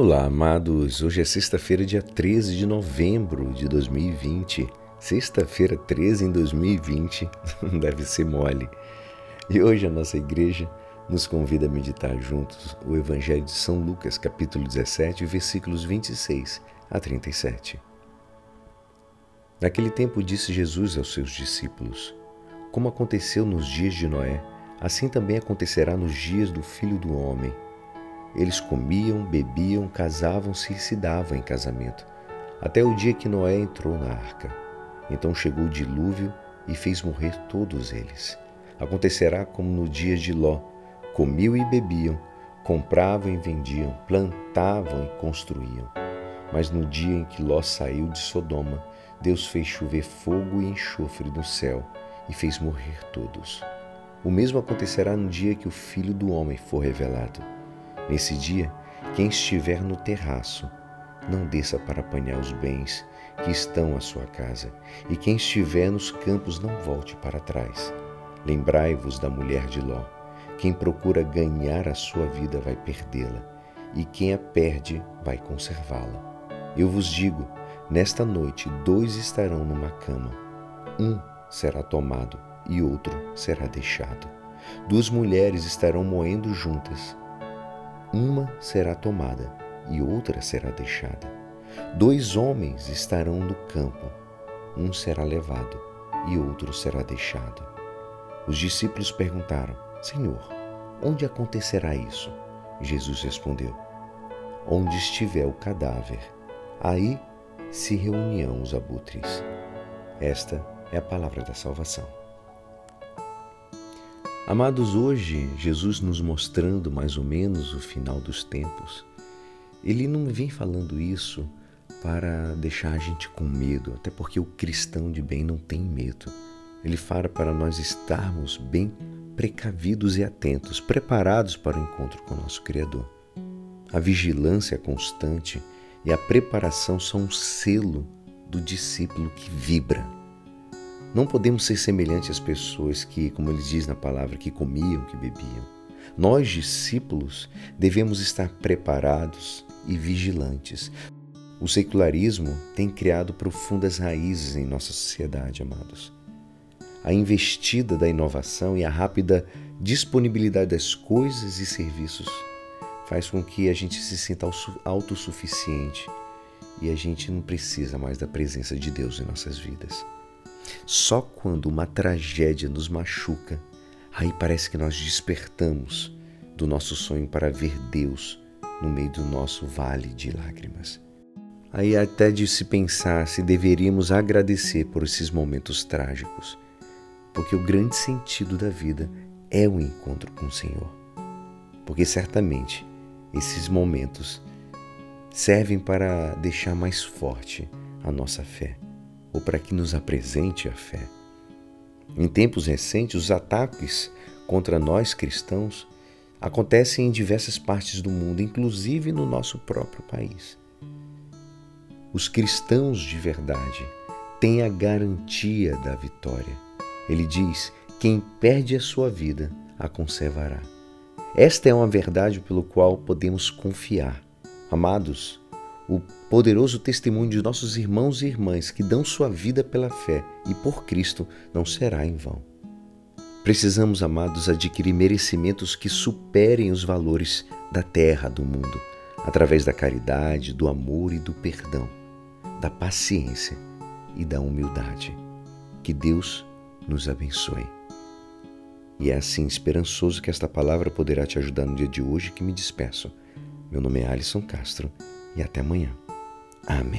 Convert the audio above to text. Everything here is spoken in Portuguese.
Olá, amados. Hoje é sexta-feira, dia 13 de novembro de 2020. Sexta-feira 13 em 2020 não deve ser mole. E hoje a nossa igreja nos convida a meditar juntos o Evangelho de São Lucas, capítulo 17, versículos 26 a 37. Naquele tempo disse Jesus aos seus discípulos: Como aconteceu nos dias de Noé, assim também acontecerá nos dias do Filho do Homem. Eles comiam, bebiam, casavam-se e se davam em casamento, até o dia que Noé entrou na arca. Então chegou o dilúvio e fez morrer todos eles. Acontecerá como no dia de Ló: comiam e bebiam, compravam e vendiam, plantavam e construíam. Mas no dia em que Ló saiu de Sodoma, Deus fez chover fogo e enxofre do céu e fez morrer todos. O mesmo acontecerá no dia que o Filho do Homem for revelado. Nesse dia, quem estiver no terraço, não desça para apanhar os bens que estão à sua casa, e quem estiver nos campos não volte para trás. Lembrai-vos da mulher de Ló. Quem procura ganhar a sua vida vai perdê-la, e quem a perde vai conservá-la. Eu vos digo: nesta noite dois estarão numa cama. Um será tomado e outro será deixado. Duas mulheres estarão moendo juntas uma será tomada e outra será deixada. Dois homens estarão no campo, um será levado e outro será deixado. Os discípulos perguntaram: Senhor, onde acontecerá isso? Jesus respondeu: Onde estiver o cadáver, aí se reunirão os abutres. Esta é a palavra da salvação. Amados, hoje, Jesus nos mostrando mais ou menos o final dos tempos, ele não vem falando isso para deixar a gente com medo, até porque o cristão de bem não tem medo. Ele fala para nós estarmos bem precavidos e atentos, preparados para o encontro com o nosso Criador. A vigilância constante e a preparação são um selo do discípulo que vibra não podemos ser semelhantes às pessoas que, como ele diz na palavra, que comiam, que bebiam. Nós, discípulos, devemos estar preparados e vigilantes. O secularismo tem criado profundas raízes em nossa sociedade, amados. A investida da inovação e a rápida disponibilidade das coisas e serviços faz com que a gente se sinta autossuficiente e a gente não precisa mais da presença de Deus em nossas vidas. Só quando uma tragédia nos machuca, aí parece que nós despertamos do nosso sonho para ver Deus no meio do nosso vale de lágrimas. Aí até de se pensar se deveríamos agradecer por esses momentos trágicos, porque o grande sentido da vida é o encontro com o Senhor. Porque certamente esses momentos servem para deixar mais forte a nossa fé ou para que nos apresente a fé. Em tempos recentes, os ataques contra nós cristãos acontecem em diversas partes do mundo, inclusive no nosso próprio país. Os cristãos de verdade têm a garantia da vitória. Ele diz: quem perde a sua vida a conservará. Esta é uma verdade pelo qual podemos confiar. Amados, o poderoso testemunho de nossos irmãos e irmãs que dão sua vida pela fé e por Cristo não será em vão. Precisamos, amados, adquirir merecimentos que superem os valores da terra, do mundo, através da caridade, do amor e do perdão, da paciência e da humildade. Que Deus nos abençoe. E é assim esperançoso que esta palavra poderá te ajudar no dia de hoje que me despeço. Meu nome é Alisson Castro e até amanhã. Amém.